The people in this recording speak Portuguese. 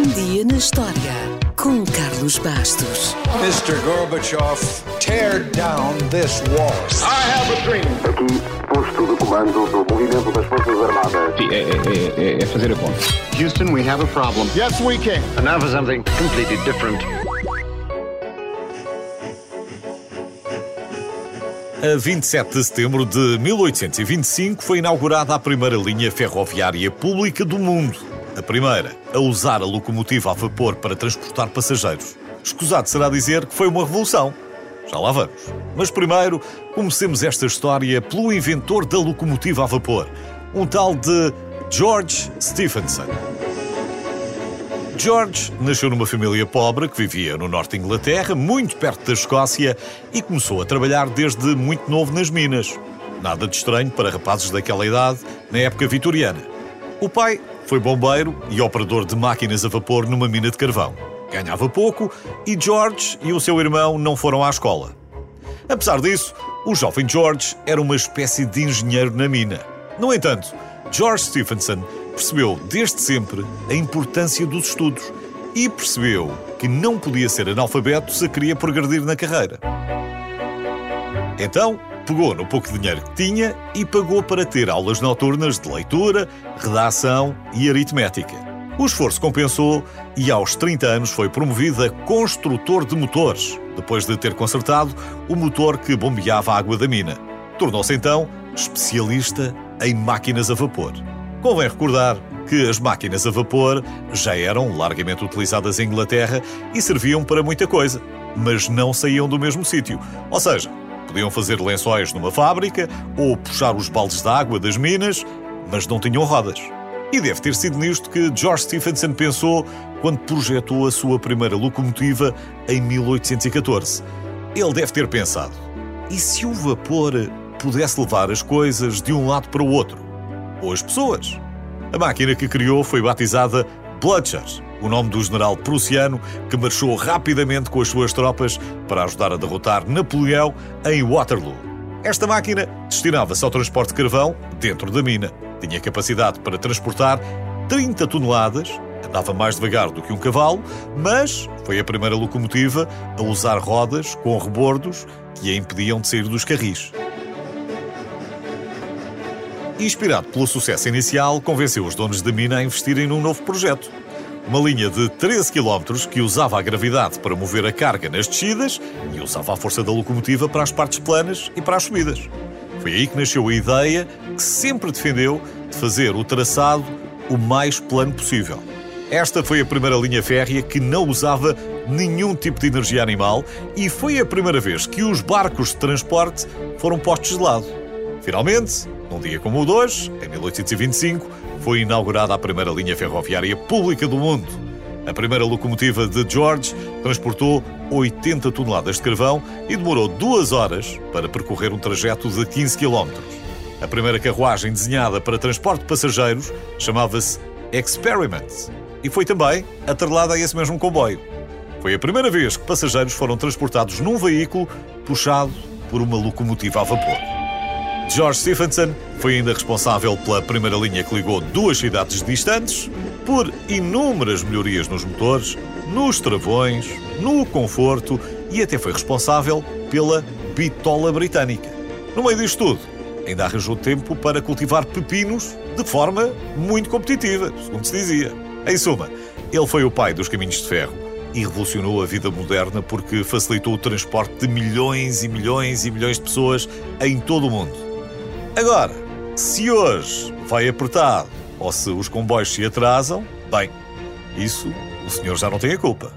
Um dia na história com Carlos Bastos. Mr. Gorbachev, tear down this wall. I have a dream. Aqui, posto de comando do movimento das Forças Armadas. Sim, é, é- é- é fazer a conta. Houston, we have a problem. Yes, we can. And now for something completely different. A 27 de setembro de 1825 foi inaugurada a primeira linha ferroviária pública do mundo. A primeira a usar a locomotiva a vapor para transportar passageiros. Escusado será dizer que foi uma revolução. Já lá vamos. Mas primeiro, comecemos esta história pelo inventor da locomotiva a vapor, um tal de George Stephenson. George nasceu numa família pobre que vivia no norte de Inglaterra, muito perto da Escócia, e começou a trabalhar desde muito novo nas minas. Nada de estranho para rapazes daquela idade, na época vitoriana. O pai foi bombeiro e operador de máquinas a vapor numa mina de carvão. Ganhava pouco e George e o seu irmão não foram à escola. Apesar disso, o jovem George era uma espécie de engenheiro na mina. No entanto, George Stephenson percebeu desde sempre a importância dos estudos e percebeu que não podia ser analfabeto se queria progredir na carreira. Então, pegou no pouco dinheiro que tinha e pagou para ter aulas noturnas de leitura, redação e aritmética. O esforço compensou e aos 30 anos foi promovido a construtor de motores, depois de ter consertado o motor que bombeava a água da mina. Tornou-se então especialista em máquinas a vapor. Convém recordar que as máquinas a vapor já eram largamente utilizadas em Inglaterra e serviam para muita coisa, mas não saíam do mesmo sítio. Ou seja, podiam fazer lençóis numa fábrica ou puxar os baldes de água das minas, mas não tinham rodas. E deve ter sido nisto que George Stephenson pensou quando projetou a sua primeira locomotiva em 1814. Ele deve ter pensado: e se o vapor pudesse levar as coisas de um lado para o outro? Ou as pessoas? A máquina que criou foi batizada Blücher, o nome do general prussiano que marchou rapidamente com as suas tropas para ajudar a derrotar Napoleão em Waterloo. Esta máquina destinava-se ao transporte de carvão dentro da mina. Tinha capacidade para transportar 30 toneladas, andava mais devagar do que um cavalo, mas foi a primeira locomotiva a usar rodas com rebordos que a impediam de sair dos carris. Inspirado pelo sucesso inicial, convenceu os donos da mina a investirem num novo projeto. Uma linha de 13 km que usava a gravidade para mover a carga nas descidas e usava a força da locomotiva para as partes planas e para as subidas. Foi aí que nasceu a ideia, que sempre defendeu, de fazer o traçado o mais plano possível. Esta foi a primeira linha férrea que não usava nenhum tipo de energia animal e foi a primeira vez que os barcos de transporte foram postos de lado. Finalmente, num dia como o de hoje, em 1825, foi inaugurada a primeira linha ferroviária pública do mundo. A primeira locomotiva de George transportou 80 toneladas de carvão e demorou duas horas para percorrer um trajeto de 15 km. A primeira carruagem desenhada para transporte de passageiros chamava-se Experiment e foi também atrelada a esse mesmo comboio. Foi a primeira vez que passageiros foram transportados num veículo puxado por uma locomotiva a vapor. George Stephenson foi ainda responsável pela primeira linha que ligou duas cidades distantes, por inúmeras melhorias nos motores, nos travões, no conforto e até foi responsável pela bitola britânica. No meio disto tudo, ainda arranjou tempo para cultivar pepinos de forma muito competitiva, segundo se dizia. Em suma, ele foi o pai dos caminhos de ferro e revolucionou a vida moderna porque facilitou o transporte de milhões e milhões e milhões de pessoas em todo o mundo. Agora, se hoje vai apertado ou se os comboios se atrasam, bem, isso o senhor já não tem a culpa.